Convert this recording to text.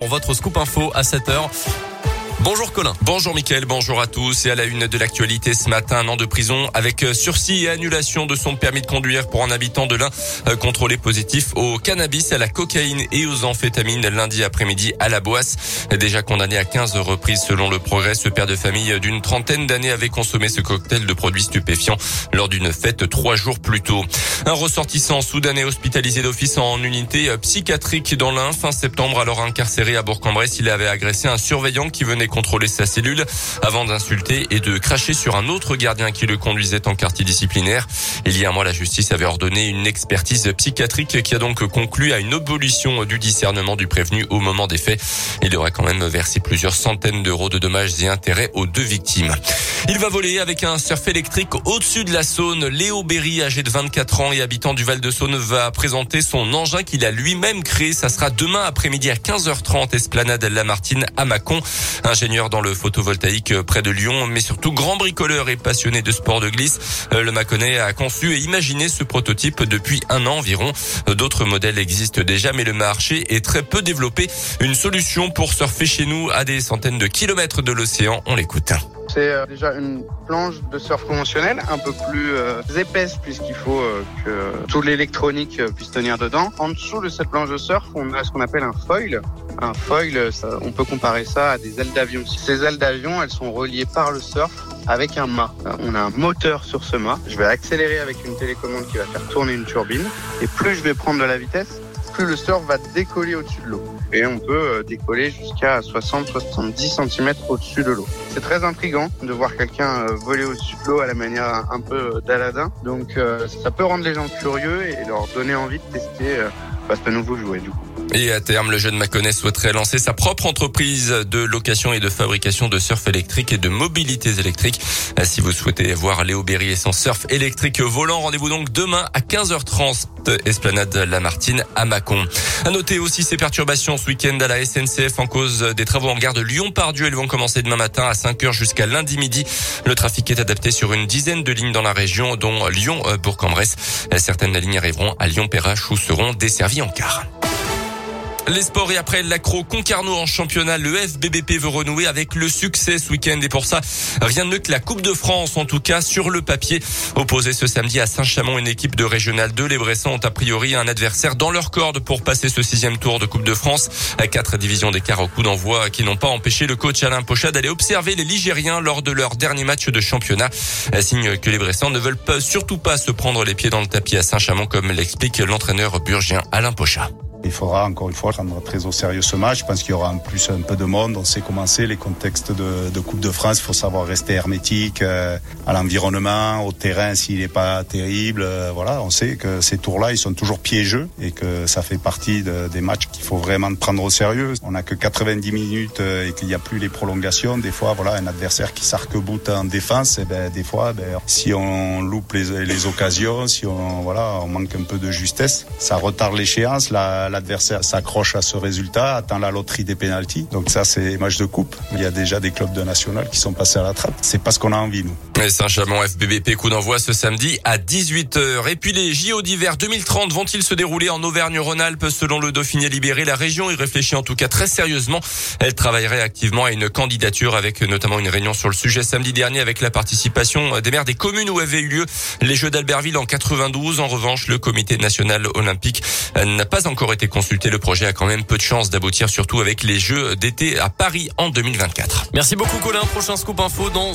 Pour votre scoop info à 7h. Bonjour Colin. Bonjour Mickaël, bonjour à tous. Et à la une de l'actualité ce matin, un an de prison avec sursis et annulation de son permis de conduire pour un habitant de l'Ain euh, contrôlé positif au cannabis, à la cocaïne et aux amphétamines lundi après-midi à la Boisse. Déjà condamné à 15 reprises selon le progrès, ce père de famille d'une trentaine d'années avait consommé ce cocktail de produits stupéfiants lors d'une fête trois jours plus tôt. Un ressortissant soudanais hospitalisé d'office en unité psychiatrique dans l'Ain fin septembre alors incarcéré à Bourg-en-Bresse. Il avait agressé un surveillant qui venait contrôler sa cellule avant d'insulter et de cracher sur un autre gardien qui le conduisait en quartier disciplinaire. Il y a un mois, la justice avait ordonné une expertise psychiatrique qui a donc conclu à une abolition du discernement du prévenu au moment des faits. Il aurait quand même versé plusieurs centaines d'euros de dommages et intérêts aux deux victimes. Il va voler avec un surf électrique au-dessus de la Saône. Léo Berry, âgé de 24 ans et habitant du Val-de-Saône, va présenter son engin qu'il a lui-même créé. Ça sera demain après-midi à 15h30, Esplanade Lamartine à Mâcon ingénieur dans le photovoltaïque près de Lyon, mais surtout grand bricoleur et passionné de sport de glisse. Euh, le Mâconnais a conçu et imaginé ce prototype depuis un an environ. D'autres modèles existent déjà, mais le marché est très peu développé. Une solution pour surfer chez nous à des centaines de kilomètres de l'océan. On l'écoute. C'est euh, déjà une planche de surf conventionnelle, un peu plus euh, épaisse puisqu'il faut euh, que tout l'électronique puisse tenir dedans. En dessous de cette planche de surf, on a ce qu'on appelle un foil. Un foil, on peut comparer ça à des ailes d'avion. Ces ailes d'avion, elles sont reliées par le surf avec un mât. On a un moteur sur ce mât. Je vais accélérer avec une télécommande qui va faire tourner une turbine. Et plus je vais prendre de la vitesse, plus le surf va décoller au-dessus de l'eau. Et on peut décoller jusqu'à 60-70 cm au-dessus de l'eau. C'est très intriguant de voir quelqu'un euh, voler au-dessus de l'eau à la manière un peu d'Aladin. Donc euh, ça peut rendre les gens curieux et leur donner envie de tester euh, bah, ce nouveau jouet du coup. Et à terme, le jeune Maconais souhaiterait lancer sa propre entreprise de location et de fabrication de surf électrique et de mobilités électriques. Si vous souhaitez voir Léo Berry et son surf électrique volant, rendez-vous donc demain à 15h30, Esplanade Lamartine à Mâcon. À noter aussi ces perturbations ce week-end à la SNCF en cause des travaux en gare de Lyon-Pardieu. Elles vont commencer demain matin à 5h jusqu'à lundi midi. Le trafic est adapté sur une dizaine de lignes dans la région, dont Lyon-Bourg-en-Bresse. Certaines lignes arriveront à Lyon-Perrache où seront desservies en car. Les sports et après l'accro Concarneau en championnat, le FBBP veut renouer avec le succès ce week-end et pour ça, rien de mieux que la Coupe de France, en tout cas sur le papier. Opposé ce samedi à Saint-Chamond, une équipe de Régional 2, les Bressans ont a priori un adversaire dans leur corde pour passer ce sixième tour de Coupe de France. À quatre divisions d'écart au coup d'envoi qui n'ont pas empêché le coach Alain Pochat d'aller observer les Ligériens lors de leur dernier match de championnat. Signe que les Bressans ne veulent pas, surtout pas se prendre les pieds dans le tapis à Saint-Chamond comme l'explique l'entraîneur burgien Alain Pochat. Il faudra encore une fois prendre très au sérieux ce match. Je pense qu'il y aura en plus un peu de monde. On sait comment c'est les contextes de, Coupe de France. Il faut savoir rester hermétique euh, à l'environnement, au terrain s'il n'est pas terrible. Euh, voilà, on sait que ces tours-là, ils sont toujours piégeux et que ça fait partie de, des matchs qu'il faut vraiment prendre au sérieux. On n'a que 90 minutes euh, et qu'il n'y a plus les prolongations. Des fois, voilà, un adversaire qui s'arc-boute en défense, et eh ben, des fois, ben, si on loupe les, les occasions, si on, voilà, on manque un peu de justesse, ça retarde l'échéance. La, l'adversaire s'accroche à ce résultat, atteint la loterie des pénalties. Donc ça, c'est match de coupe. Il y a déjà des clubs de national qui sont passés à la trappe. C'est pas ce qu'on a envie, nous. Saint-Chamond FBBP, coup d'envoi ce samedi à 18h. Et puis les JO d'hiver 2030 vont-ils se dérouler en Auvergne-Rhône-Alpes? Selon le Dauphiné libéré, la région y réfléchit en tout cas très sérieusement. Elle travaillerait activement à une candidature avec notamment une réunion sur le sujet samedi dernier avec la participation des maires des communes où avaient eu lieu les Jeux d'Albertville en 92. En revanche, le comité national olympique n'a pas encore été consulter. Le projet a quand même peu de chances d'aboutir, surtout avec les Jeux d'été à Paris en 2024. Merci beaucoup Colin. Prochain scoop info dans